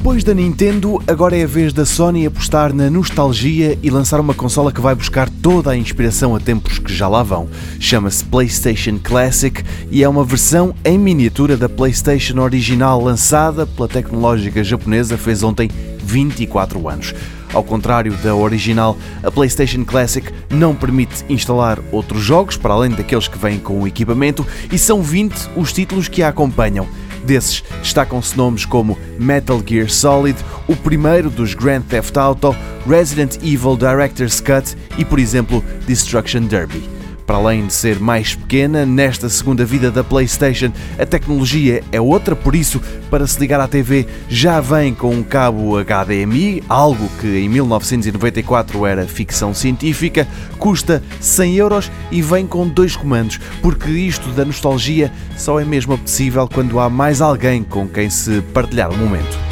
Depois da Nintendo, agora é a vez da Sony apostar na nostalgia e lançar uma consola que vai buscar toda a inspiração a tempos que já lá vão. Chama-se PlayStation Classic e é uma versão em miniatura da PlayStation original lançada pela tecnológica japonesa fez ontem 24 anos. Ao contrário da original, a PlayStation Classic não permite instalar outros jogos para além daqueles que vêm com o equipamento e são 20 os títulos que a acompanham. Desses destacam-se nomes como Metal Gear Solid, o primeiro dos Grand Theft Auto, Resident Evil Director's Cut e, por exemplo, Destruction Derby. Para além de ser mais pequena, nesta segunda vida da PlayStation, a tecnologia é outra, por isso, para se ligar à TV já vem com um cabo HDMI, algo que em 1994 era ficção científica, custa 100 euros e vem com dois comandos, porque isto da nostalgia só é mesmo possível quando há mais alguém com quem se partilhar o momento.